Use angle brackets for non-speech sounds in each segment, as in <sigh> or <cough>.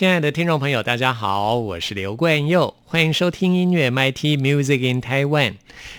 亲爱的听众朋友，大家好，我是刘冠佑，欢迎收听音乐 MIT Music in Taiwan。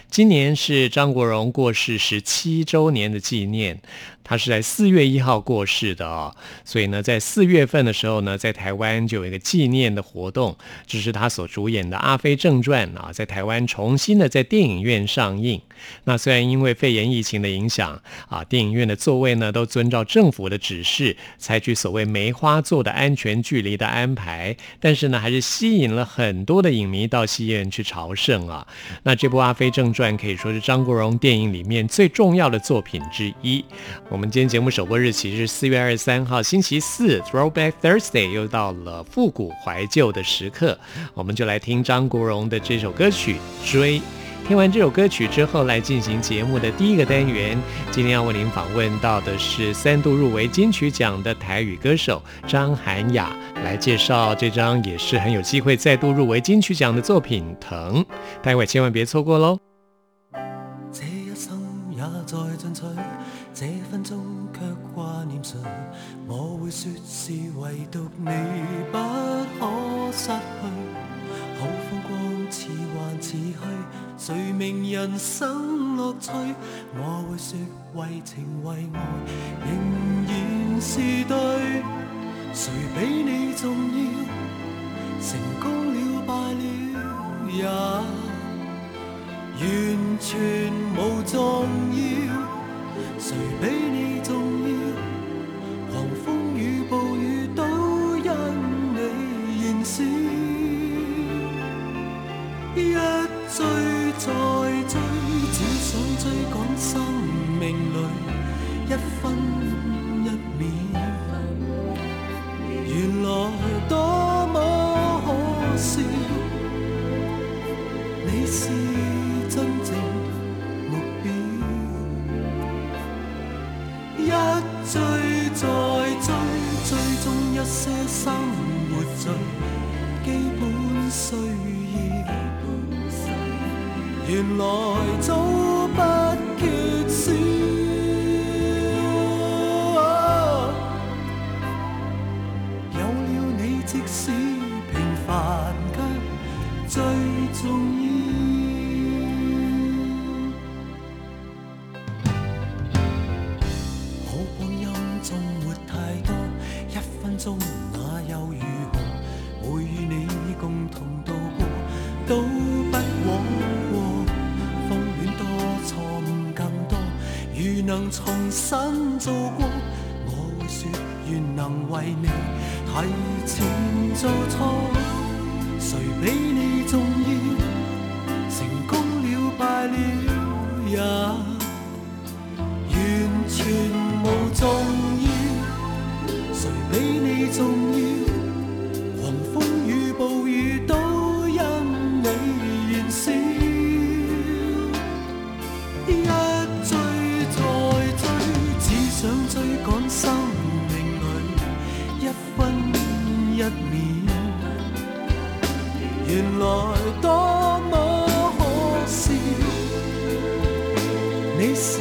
今年是张国荣过世十七周年的纪念。他是在四月一号过世的哦，所以呢，在四月份的时候呢，在台湾就有一个纪念的活动，就是他所主演的《阿飞正传》啊，在台湾重新的在电影院上映。那虽然因为肺炎疫情的影响啊，电影院的座位呢都遵照政府的指示，采取所谓梅花座的安全距离的安排，但是呢，还是吸引了很多的影迷到戏院去朝圣啊。那这部《阿飞正传》可以说是张国荣电影里面最重要的作品之一。我们今天节目首播日期是四月二十三号星期四，Throwback Thursday，又到了复古怀旧的时刻，我们就来听张国荣的这首歌曲《追》。听完这首歌曲之后，来进行节目的第一个单元。今天要为您访问到的是三度入围金曲奖的台语歌手张涵雅，来介绍这张也是很有机会再度入围金曲奖的作品《疼》，待会千万别错过喽。你不可失去，好风光似幻似虚，谁明人生乐趣？我会说为情为爱仍然是对，谁比你重要？成功了败了也完全无重要，谁比你重要？狂风雨暴雨都一追再追，只想追赶生命里一分一秒。原来多么可笑，你是真正目标。一追再追，追踪一些生活最基本需要。原来早能重新做过，我会说愿能为你提前做错。谁比你重要？成功了败了也原来多么可笑，你是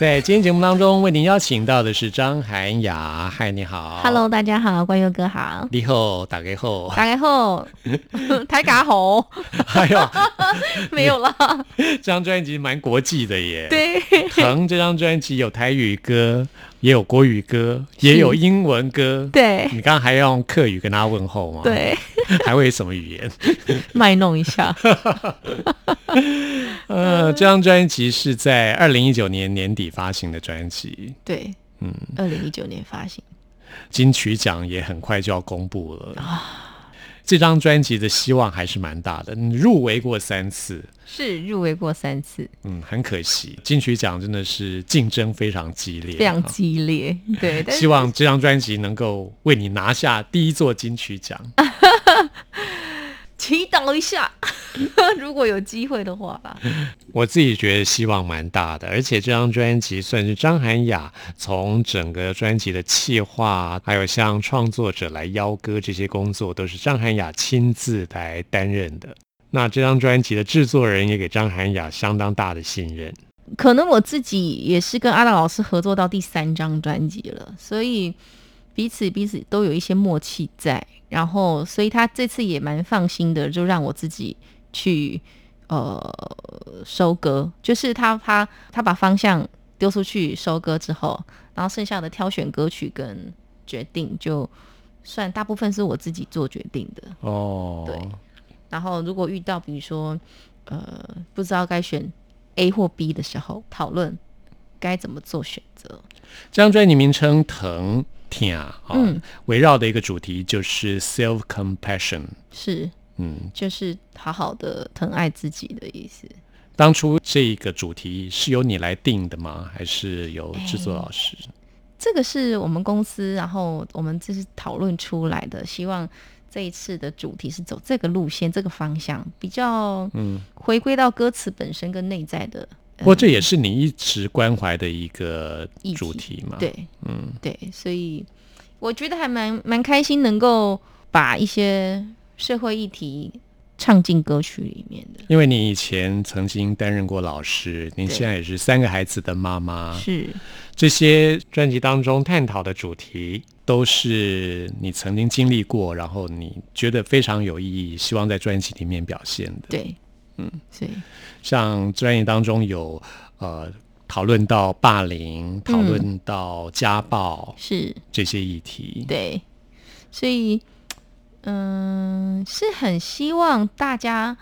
在今天节目当中，为您邀请到的是张涵雅。嗨，你好。Hello，大家好，关佑哥好。你好，打开后。打开后，<laughs> 台嘎吼，还有 <laughs> 没有了。这张专辑蛮国际的耶。。对，疼这张专辑有台语歌，也有国语歌，也有英文歌。对你刚刚还要用客语跟他问候吗？。对，<laughs> 还会什么语言？<laughs> 卖弄一下。<laughs> 呃，这张专辑是在二零一九年年底发行的专辑，对，嗯，二零一九年发行。金曲奖也很快就要公布了。啊这张专辑的希望还是蛮大的，你入围过三次，是入围过三次，嗯，很可惜，金曲奖真的是竞争非常激烈，非常激烈。对，希望这张专辑能够为你拿下第一座金曲奖。<laughs> 祈祷一下，<laughs> 如果有机会的话吧。我自己觉得希望蛮大的，而且这张专辑算是张涵雅从整个专辑的企划，还有像创作者来邀歌这些工作，都是张涵雅亲自来担任的。那这张专辑的制作人也给张涵雅相当大的信任。可能我自己也是跟阿达老师合作到第三张专辑了，所以彼此彼此都有一些默契在，然后所以他这次也蛮放心的，就让我自己去呃收割，就是他他他把方向丢出去收割之后，然后剩下的挑选歌曲跟决定就算大部分是我自己做决定的，哦，对。然后如果遇到比如说呃不知道该选 A 或 B 的时候，讨论该怎么做选择。这张专辑名称《疼听》啊，嗯围绕的一个主题就是 self compassion。是，嗯，就是好好的疼爱自己的意思。当初这个主题是由你来定的吗？还是由制作老师？这个是我们公司，然后我们这是讨论出来的，希望这一次的主题是走这个路线、这个方向，比较嗯，回归到歌词本身跟内在的。不过这也是你一直关怀的一个主题嘛。，对嗯，对，所以我觉得还蛮蛮开心，能够把一些社会议题唱进歌曲里面的。因为你以前曾经担任过老师，你现在也是三个孩子的妈妈，是这些专辑当中探讨的主题都是你曾经经历过，然后你觉得非常有意义，希望在专辑里面表现的。对，嗯，所以像专业当中有呃讨论到霸凌，讨论到家暴、是。这些议题。对，所以嗯，是很希望大家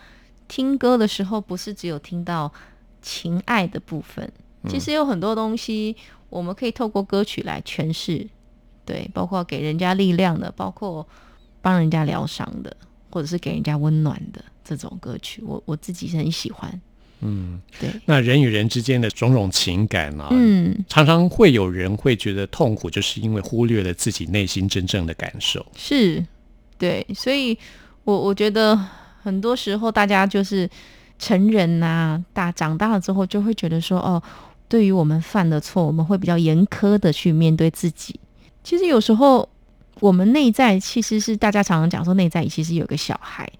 听歌的时候，不是只有听到情爱的部分，其实有很多东西我们可以透过歌曲来诠释，对，包括给人家力量的，包括帮人家疗伤的，或者是给人家温暖的这种歌曲，我我自己是很喜欢，嗯，对，那人与人之间的种种情感啊，嗯，常常会有人会觉得痛苦，就是因为忽略了自己内心真正的感受。是，对，所以我我觉得很多时候大家就是成人呐、大长大了之后就会觉得说，哦，对于我们犯的错，我们会比较严苛的去面对自己。其实有时候我们内在其实是大家常常讲说，内在其实有个小孩，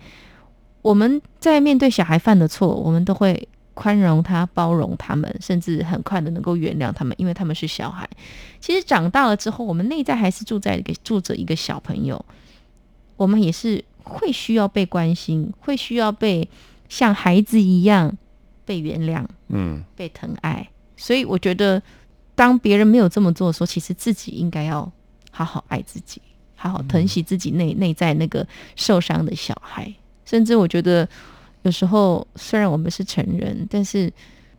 我们在面对小孩犯的错，我们都会。宽容他，包容他们，甚至很快的能够原谅他们，因为他们是小孩。其实长大了之后，我们内在还是住在一个住着一个小朋友，我们也是会需要被关心，会需要被像孩子一样被原谅、嗯被疼爱。所以我觉得，当别人没有这么做的时候，其实自己应该要好好爱自己，好好疼惜自己内内在那个受伤的小孩。甚至我觉得，有时候虽然我们是成人，但是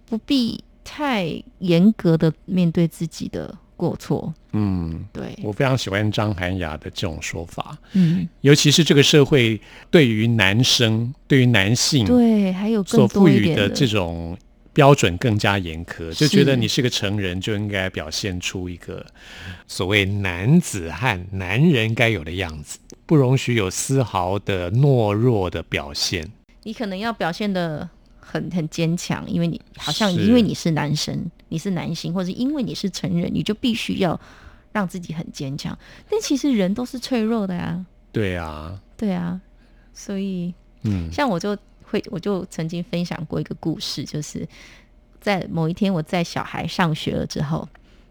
不必太严格的面对自己的过错。嗯，对，我非常喜欢张涵雅的这种说法，嗯，尤其是这个社会对于男生、对于男性对，还有所更赋予的多的这种标准更加严苛，就觉得你是是个成人就应该表现出一个所谓男子汉、男人该有的样子，不容许有丝毫的懦弱的表现。你可能要表现的很很坚强，因为你好像因为你是男生，你是男性，或者因为你是成人，你就必须要让自己很坚强。但其实人都是脆弱的呀，对啊，对啊，所以嗯。像我就会，我就曾经分享过一个故事，就是在某一天我在小孩上学了之后，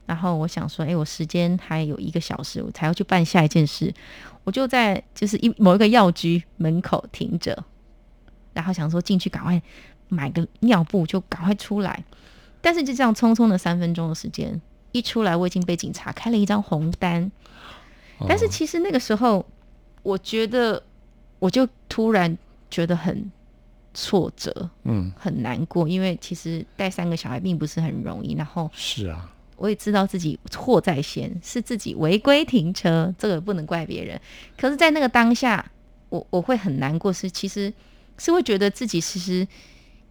然后我想说，哎，我时间还有一个小时，我才要去办下一件事，我就在就是一某一个药局门口停着，然后想说进去赶快买个尿布就赶快出来，但是就这样匆匆的三分钟的时间，一出来我已经被警察开了一张红单，但是其实那个时候，我觉得我就突然觉得很挫折，嗯，很难过，因为其实带三个小孩并不是很容易。然后是啊，我也知道自己错在先，是自己违规停车，这个不能怪别人。可是，在那个当下，我我会很难过，是其实是会觉得自己其实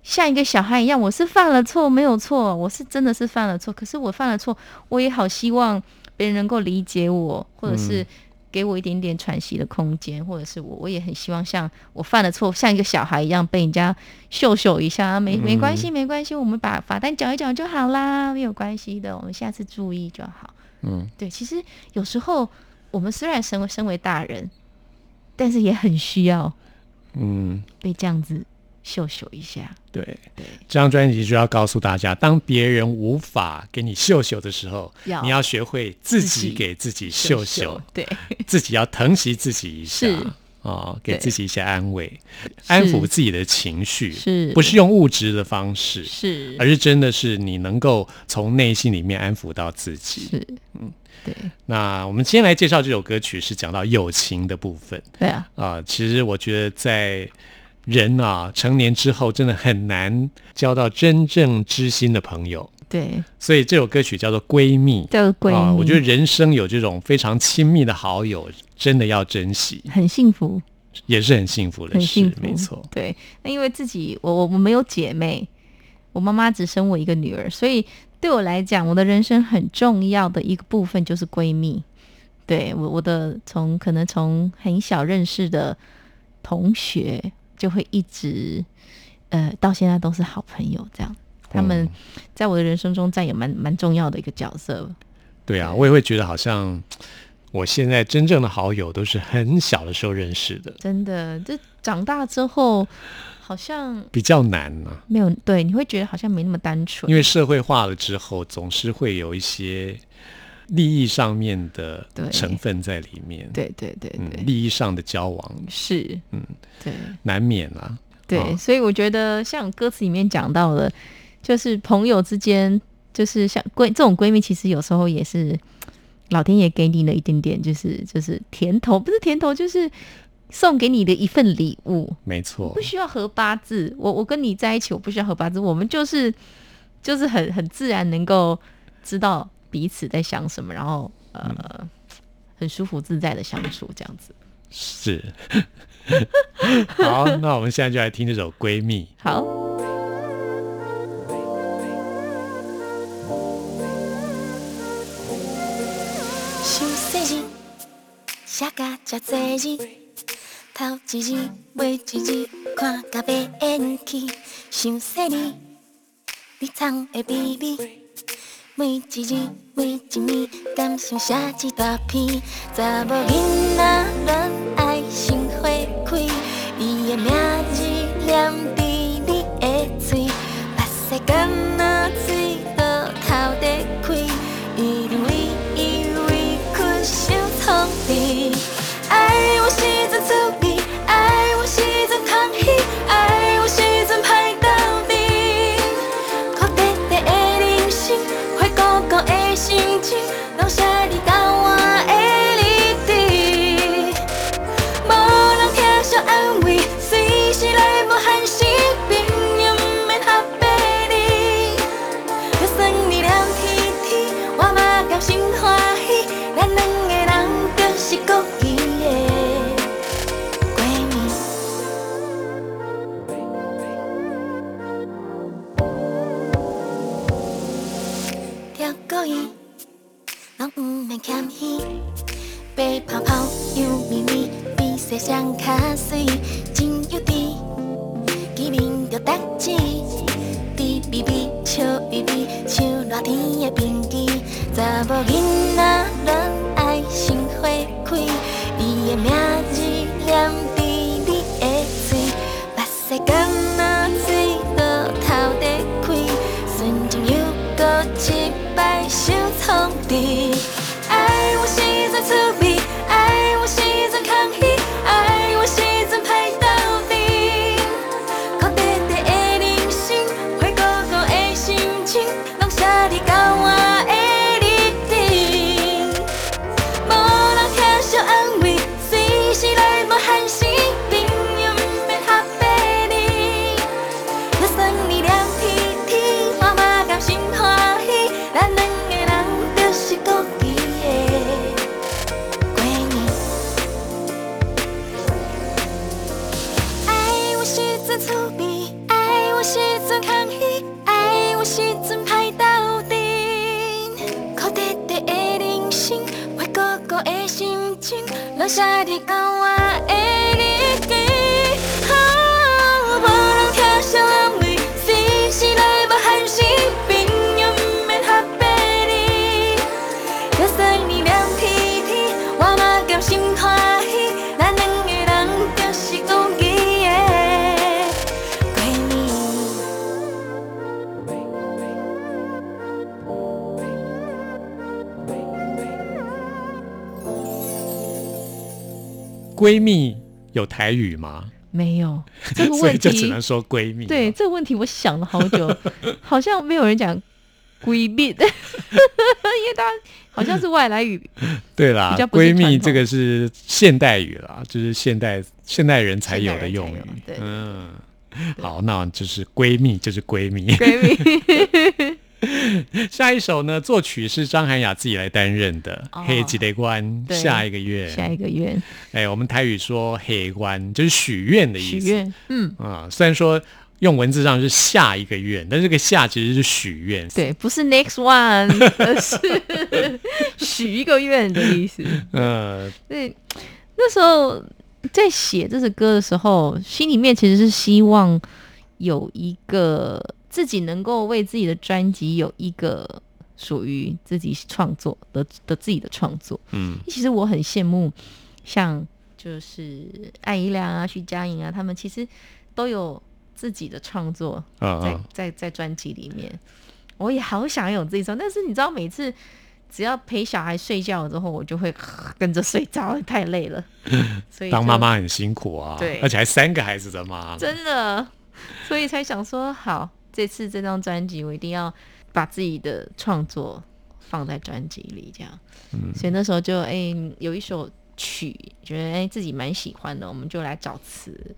像一个小孩一样，我是犯了错，没有错，我是真的是犯了错。可是我犯了错，我也好希望别人能够理解我，或者是给我一点点喘息的空间，或者是我我也很希望像我犯了错，像一个小孩一样被人家秀秀一下，没没关系，没关系，我们把罚单缴一缴就好啦，没有关系的，我们下次注意就好。嗯，对，其实有时候我们虽然身为身为大人，但是也很需要嗯，被这样子秀秀一下。对。对，这张专辑就要告诉大家，当别人无法给你秀秀的时候，要你要学会自自己己给自己秀秀秀，，对，自己要疼惜自己一下是。哦，给自己一些安慰，安抚自己的情绪，是。不是用物质的方式，是。而是真的是你能够从内心里面安抚到自己。是，嗯，对。那我们今天来介绍这首歌曲，是讲到友情的部分。对啊，啊、其实我觉得在人啊成年之后，真的很难交到真正知心的朋友。对，所以这首歌曲叫做《闺蜜》叫闺蜜，啊，我觉得人生有这种非常亲密的好友，真的要珍惜，很幸福，也是很幸福的事没错。对，那因为自己我我我没有姐妹，我妈妈只生我一个女儿，所以对我来讲，我的人生很重要的一个部分就是闺蜜。对我我的从可能从很小认识的同学，就会一直呃到现在都是好朋友这样。他们嗯在我的人生中占有蛮蛮重要的一个角色。对啊，我也会觉得好像我现在真正的好友都是很小的时候认识的，真的，这长大之后好像比较难呢、没有对，你会觉得好像没那么单纯因。为社会化了之后，总是会有一些利益上面的成分在里面。，对对对利益上的交往。是，嗯，对。难免啊。对，哦所以我觉得像歌词里面讲到的，就是朋友之间，就是像闺这种闺蜜，其实有时候也是老天爷给你了一点点，就是就是甜头，不是甜头，就是送给你的一份礼物，没错。不，需要合八字。我我跟你在一起，我不需要合八字，我们就是就是很很自然能够知道彼此在想什么，然后呃。嗯很舒服自在的相处，这样子。是。<laughs> 好，那我们现在就来听这首《闺蜜》。好，想细字，写甲遮侪字，头一字尾一字，看甲变去。想细腻，你藏的秘密，每一日每一米，敢想写一大篇。查某囡仔恋爱心花开，伊的名字念闺蜜有台语吗？没有 <laughs> 这个问题就只能说闺蜜。对，这个问题，我想了好久，<laughs> 好像没有人讲闺蜜，<laughs> 因为它好像是外来语。对啦闺蜜这个是现代语啦，就是现代现代人才有的用语嗯，好，那就是闺蜜就是闺蜜。闺蜜，<laughs> 下一首呢，作曲是张涵雅自己来担任的哦《黑吉雷关》，下一个月。下一个月哎，我们台语说“黑关”就是许愿的意思。许愿，嗯，啊、虽然说用文字上是下一个愿，但这个下其实是许愿。对，不是 next one，<laughs> 而是许一个愿的意思。<laughs> 呃，对，那时候在写这首歌的时候，心里面其实是希望有一个自己能够为自己的专辑有一个属于自己创作的的自己的创作。嗯，其实我很羡慕，像就是艾怡良啊、徐佳莹啊，他们其实都有自己的创作在在在专辑里面。我也好想有自己创，但是你知道，每次只要陪小孩睡觉之后，我就会跟着睡着，太累了。<laughs> 所以当妈妈很辛苦啊，对而且还三个孩子的妈。真的，所以才想说，好，这次这张专辑我一定要把自己的创作放在专辑里，这样。嗯所以那时候就哎、有一首曲，觉得哎、自己蛮喜欢的，我们就来找词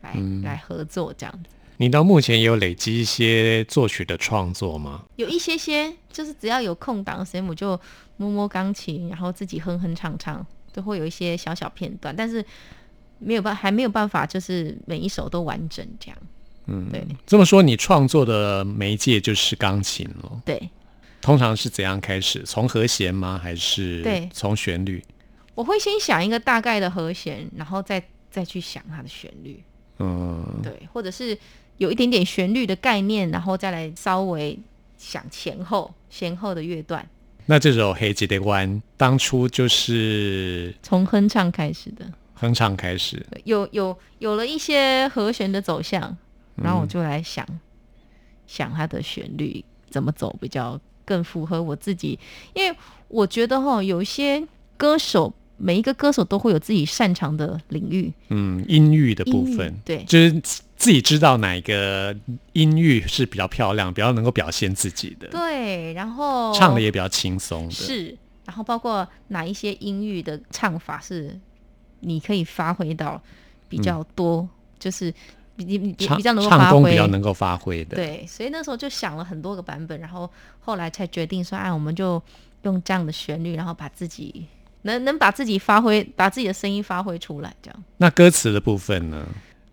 来、嗯来合作这样子。你到目前也有累积一些作曲的创作吗？有一些些，就是只要有空档时间，我就摸摸钢琴，然后自己哼哼唱唱，都会有一些小小片段，但是没有办还没有办法，就是每一首都完整这样。嗯，对这么说，你创作的媒介就是钢琴了。对，通常是怎样开始？从和弦吗？还是对从旋律？我会先想一个大概的和弦，然后再再去想它的旋律，嗯，对，或者是有一点点旋律的概念，然后再来稍微想前后前后的乐段，那这首《黑吉的湾》当初就是从哼唱开始的。哼唱开始，有有有了一些和弦的走向，然后我就来想、想它的旋律怎么走比较更符合我自己，因为我觉得哈，有一些歌手，每一个歌手都会有自己擅长的领域，嗯，音域的部分，对。就是自己知道哪一个音域是比较漂亮，比较能够表现自己的，对，然后唱的也比较轻松的。是，然后包括哪一些音域的唱法是你可以发挥到比较多，就是比比比较能够发挥唱功比较能够发挥的，对，所以那时候就想了很多个版本，然后后来才决定说，哎，我们就用这样的旋律，然后把自己能能把自己发挥，把自己的声音发挥出来，这样。那歌词的部分呢？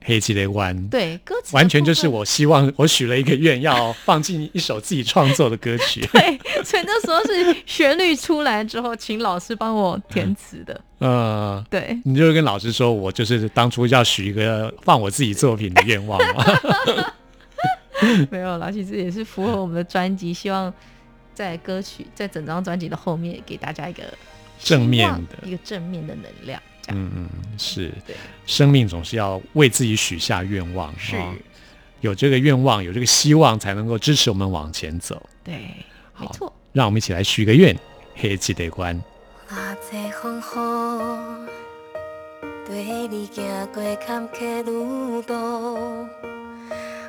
黑吉雷湾。对，歌词完全就是我希望我许了一个愿，要放进一首自己创作的歌曲。<laughs> 对，所以那时候是旋律出来之后，请老师帮我填词的。<laughs> 呃，对，你就跟老师说，我就是当初要许一个放我自己作品的愿望嘛。<laughs> 没有啦，其实也是符合我们的专辑，希望在歌曲在整张专辑的后面给大家一个正面的一个正面的能量，这样、嗯嗯，是对，生命总是要为自己许下愿望，是，哦有这个愿望，有这个希望，才能够支持我们往前走。对，没错。让我们一起来许个愿，黑吉雷关。偌济风雨，跟你行过坎坷路途，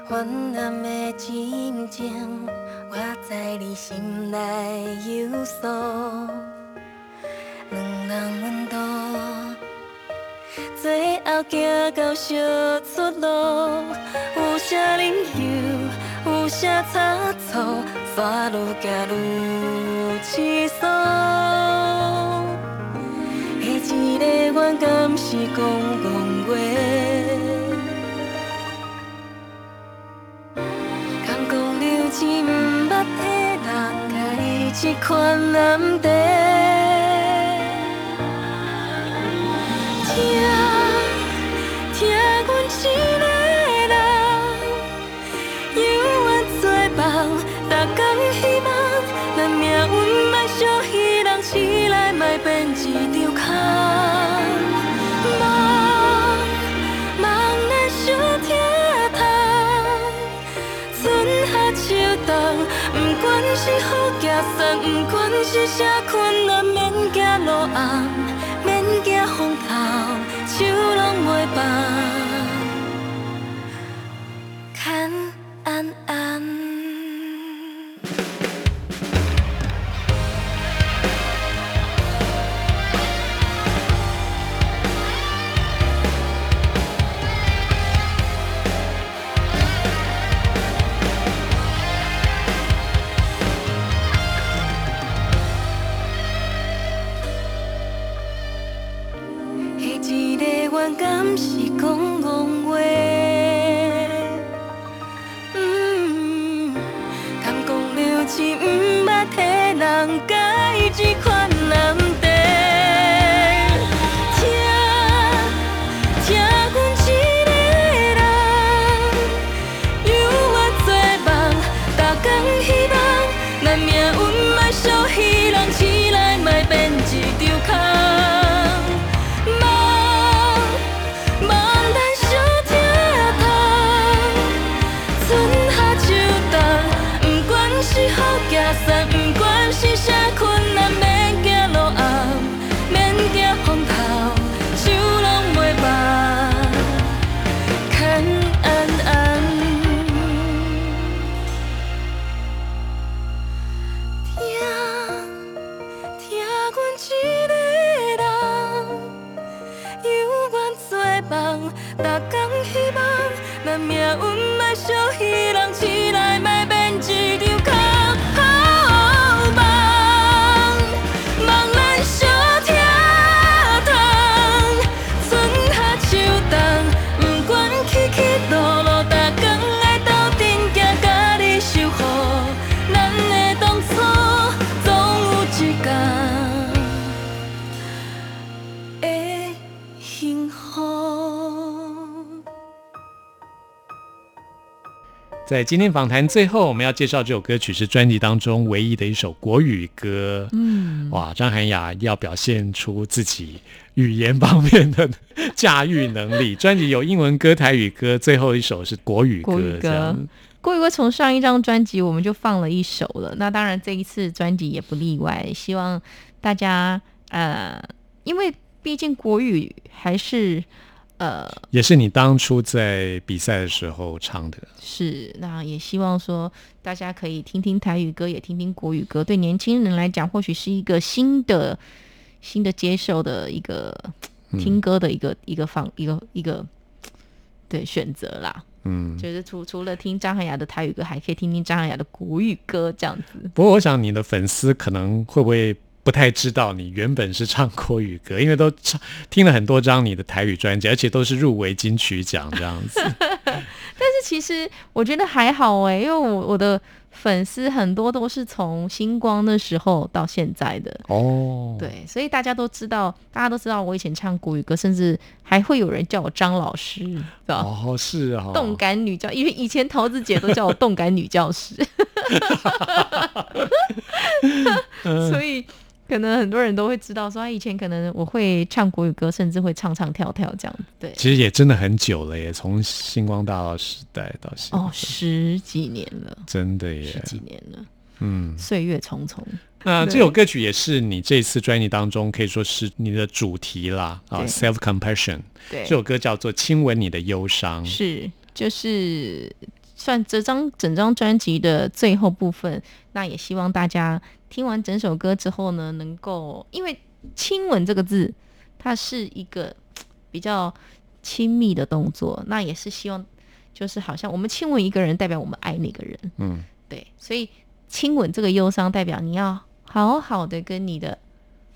患难的真情，我知你心内有数。两人温度，最后行到小出路，有啥忍受，有啥差错，山路行愈凄爽。下一个愿敢是讲讲话，空讲留情，毋捌的人，该这款难题。听，不管是啥困难，免惊路暗，在今天访谈最后，我们要介绍这首歌曲是专辑当中唯一的一首国语歌。嗯，哇，张涵雅要表现出自己语言方面的驾驭能力。专辑有英文歌、台语歌，最后一首是国语歌，国语歌国语歌从上一张专辑我们就放了一首了，那当然这一次专辑也不例外。希望大家呃，因为毕竟国语还是呃也是你当初在比赛的时候唱的。是，那也希望说大家可以听听台语歌，也听听国语歌。对年轻人来讲，或许是一个新的、新的接受的一个听歌的一个、一个方、一个一个对选择啦。嗯，就是除除了听张涵雅的台语歌，还可以听听张涵雅的国语歌，这样子。不过我想你的粉丝可能会不会不不太知道你原本是唱国语歌，因为都唱听了很多张你的台语专辑，而且都是入围金曲奖这样子。<laughs> 但是其实我觉得还好哎，因为我我的粉丝很多都是从星光的时候到现在的，哦，对，所以大家都知道，大家都知道我以前唱国语歌，甚至还会有人叫我张老师，知道吗？哦，是哦，动感女教，因为以前桃子姐都叫我动感女教师，<laughs> <laughs> 所以可能很多人都会知道，说他以前可能我会唱国语歌，甚至会唱唱跳跳这样子。对，其实也真的很久了耶，从星光大道时代到现在，哦，十几年了，真的十耶，几年了，嗯。岁月匆匆。那这首歌曲也是你这次专辑当中可以说是你的主题啦啊，self compassion。对这首歌叫做《亲吻你的忧伤》，是，就是算这张整张专辑的最后部分。那也希望大家听完整首歌之后呢，能够因为“亲吻”这个字，它是一个 <tsk> 比较亲密的动作，那也是希望就是好像我们亲吻一个人，代表我们爱那个人。嗯，对，所以亲吻这个忧伤，代表你要好好的跟你的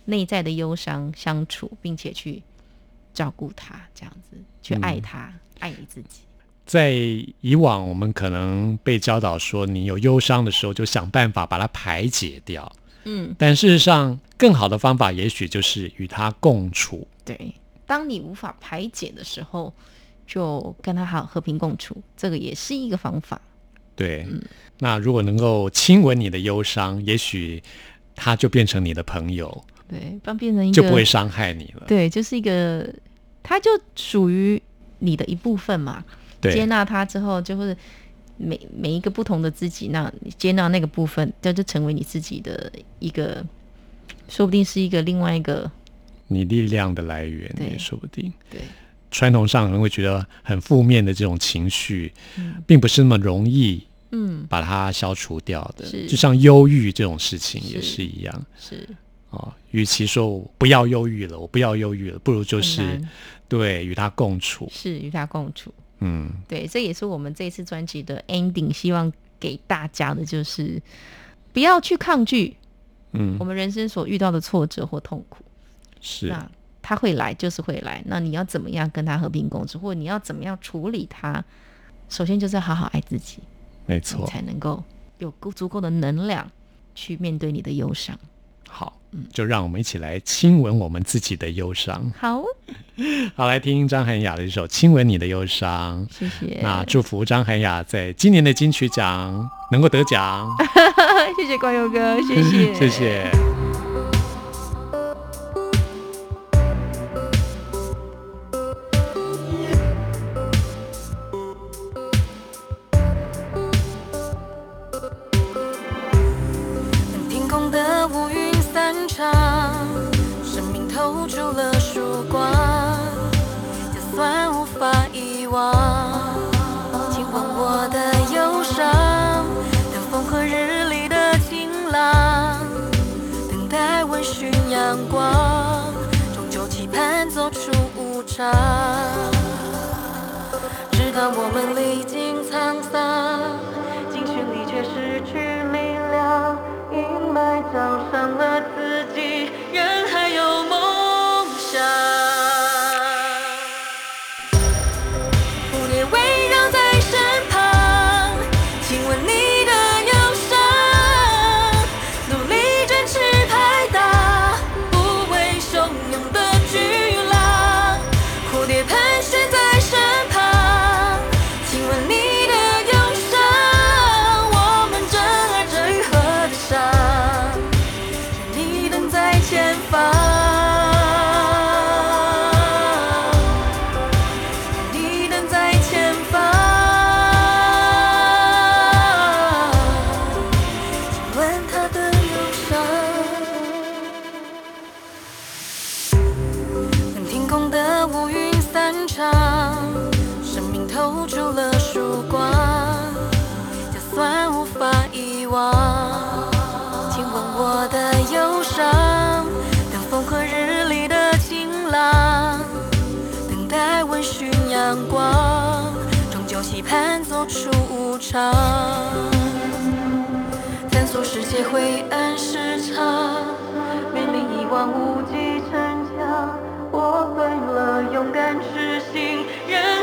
内在的忧伤相处，并且去照顾他，这样子去爱他，爱你自己。在以往我们可能被教导说，你有忧伤的时候就想办法把它排解掉，嗯，但事实上更好的方法也许就是与它共处。对。当你无法排解的时候，就跟他好和平共处，这个也是一个方法。对，嗯那如果能够亲吻你的忧伤，也许他就变成你的朋友，对，不然变成一个就不会伤害你了。对，就是一个，他就属于你的一部分嘛。接，纳他之后，就会每每一个不同的自己，那你接纳那个部分，这就成为你自己的一个，说不定是一个另外一个你力量的来源对也说不定。对传统上可能会觉得很负面的这种情绪，并不是那么容易嗯把它消除掉的。是就像忧郁这种事情也是是一样是哦。与其说我不要忧郁了，我不要忧郁了，不如就是对与它共处。是与他共处。嗯，对，这也是我们这次专辑的 ending，希望给大家的就是不要去抗拒嗯我们人生所遇到的挫折或痛苦。是那他会来，就是会来。那你要怎么样跟他和平共处，或你要怎么样处理他？首先就是要好好爱自己，没错。才能够有够足够的能量去面对你的忧伤。好，就让我们一起来亲吻我们自己的忧伤。好，<laughs> 好，来听张涵雅的一首《亲吻你的忧伤》。谢谢，那祝福张涵雅在今年的金曲奖能够得奖，<laughs> 谢谢光佑哥，谢谢，<laughs> 谢谢。寻阳光，终究期盼走出无常。直到我们历经沧桑，精神里却失去力量，阴霾罩上了期盼走出无常。探索世界灰暗时长，面临一望无际城墙，我对了勇敢痴心，人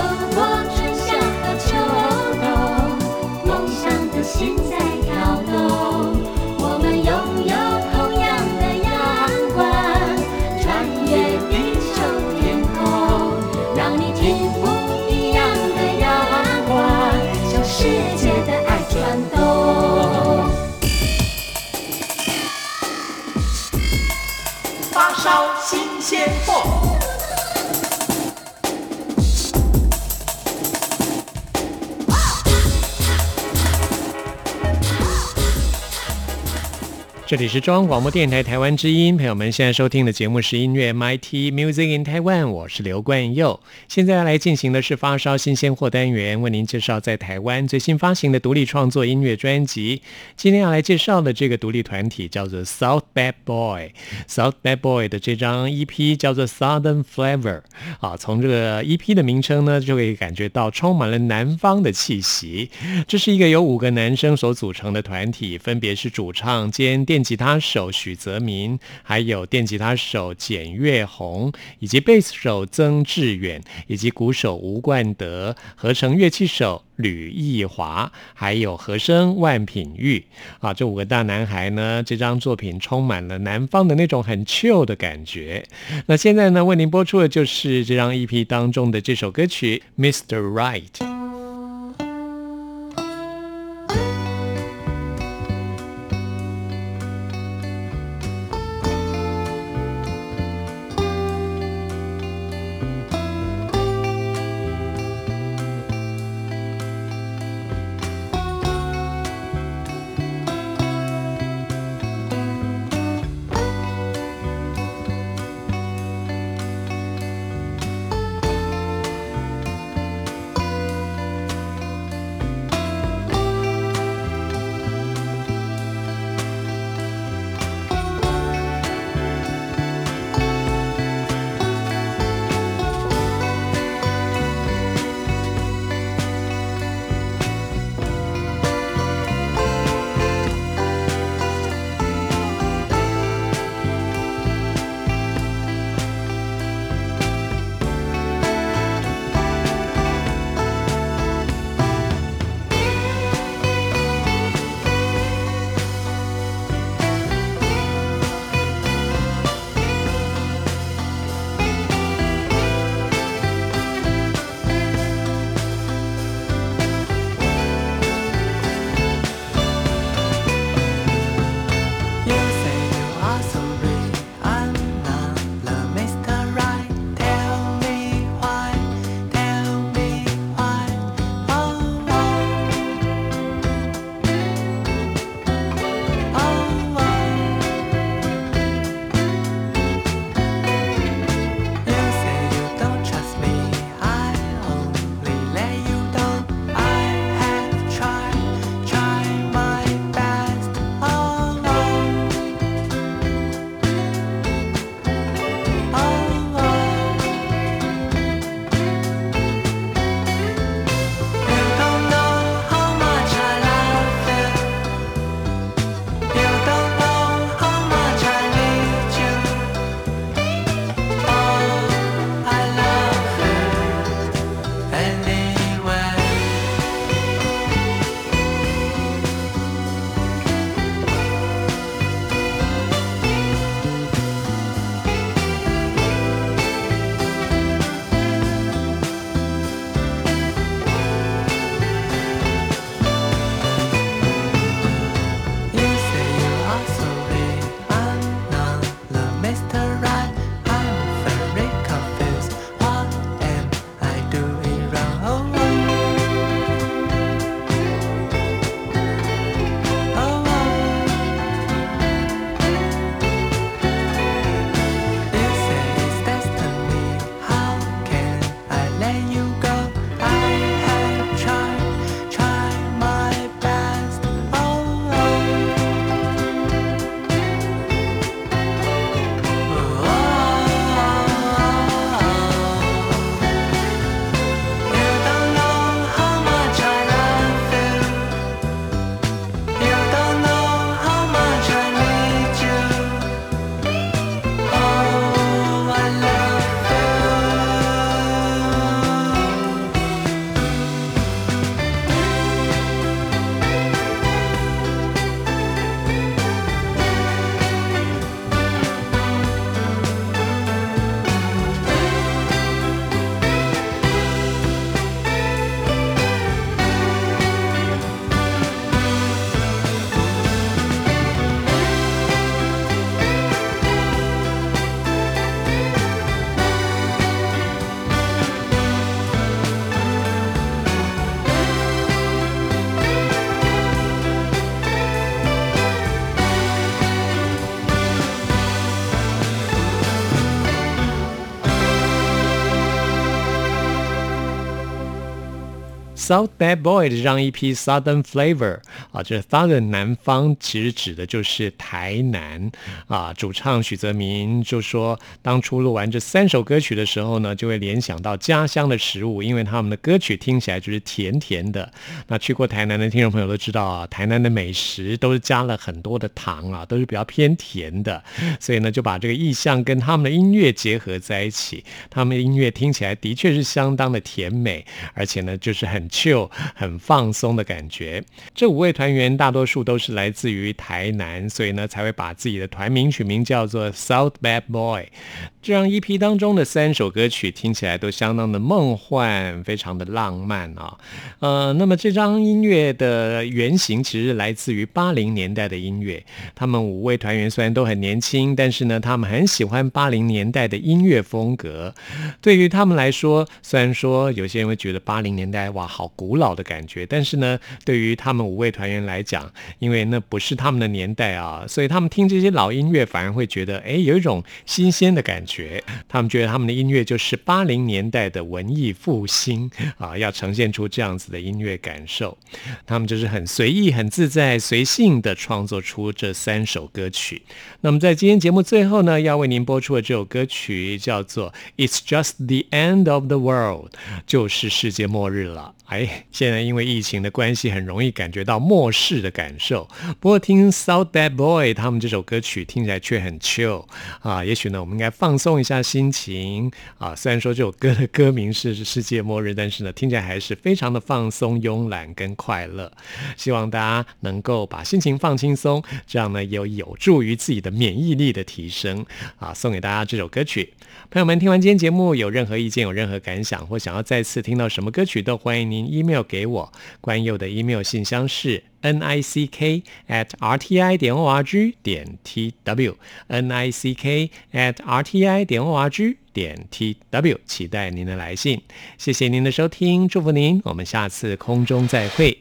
这里是中央广播电台台湾之音，朋友们现在收听的节目是音乐 MIT Music in Taiwan，我是刘冠佑。现在要来进行的是发烧新鲜货单元，为您介绍在台湾最新发行的独立创作音乐专辑。今天要来介绍的这个独立团体叫做 South Bad Boy，South Bad Boy 的这张 EP 叫做 Southern Flavor。啊，从这个 EP 的名称呢，就可以感觉到充满了南方的气息。这是一个由五个男生所组成的团体，分别是主唱兼电吉他手许泽民，还有电吉他手简月红，以及贝斯手曾志远，以及鼓手吴冠德，合成乐器手吕义华，还有和声万品玉。啊，这五个大男孩呢，这张作品充满了南方的那种很 chill 的感觉。那现在呢，为您播出的就是这张 EP 当中的这首歌曲《Mr. Right》。South Bad Boy 的这张 EP Southern Flavor 啊，这 Southern 南方其实指的就是台南啊。主唱许泽明就说，当初录完这三首歌曲的时候呢，就会联想到家乡的食物，因为他们的歌曲听起来就是甜甜的。那去过台南的听众朋友都知道啊，台南的美食都是加了很多的糖啊，都是比较偏甜的，所以呢，就把这个意象跟他们的音乐结合在一起，他们的音乐听起来的确是相当的甜美，而且呢，就是很就、很放松的感觉。这五位团员大多数都是来自于台南，所以呢，才会把自己的团名取名叫做 South Bad Boy。这张 EP 当中的三首歌曲听起来都相当的梦幻，非常的浪漫啊。呃，那么这张音乐的原型其实来自于八零年代的音乐。他们五位团员虽然都很年轻，但是呢，他们很喜欢八零年代的音乐风格。对于他们来说，虽然说有些人会觉得八零年代哇好古老的感觉，但是呢，对于他们五位团员来讲，因为那不是他们的年代啊，所以他们听这些老音乐反而会觉得哎有一种新鲜的感觉。觉，他们觉得他们的音乐就是八零年代的文艺复兴啊，要呈现出这样子的音乐感受。他们就是很随意、很自在、随性的创作出这三首歌曲。那么在今天节目最后呢，要为您播出的这首歌曲叫做《It's Just the End of the World》，就是世界末日了。哎，现在因为疫情的关系，很容易感觉到末世的感受。不过听 South Bad Boy 他们这首歌曲听起来却很 chill 啊。也许呢，我们应该放松一下心情啊。虽然说这首歌的歌名是世界末日，但是呢，听起来还是非常的放松、慵懒跟快乐。希望大家能够把心情放轻松，这样呢，有有助于自己的免疫力的提升啊。送给大家这首歌曲，朋友们听完今天节目，有任何意见、有任何感想，或想要再次听到什么歌曲，都欢迎您。Email 给我，关佑的 email 信箱是 n i c k at r t i 点 o r g 点 t w n i c k at r t i 点 o r g 点 t w，期待您的来信。谢谢您的收听，祝福您，我们下次空中再会。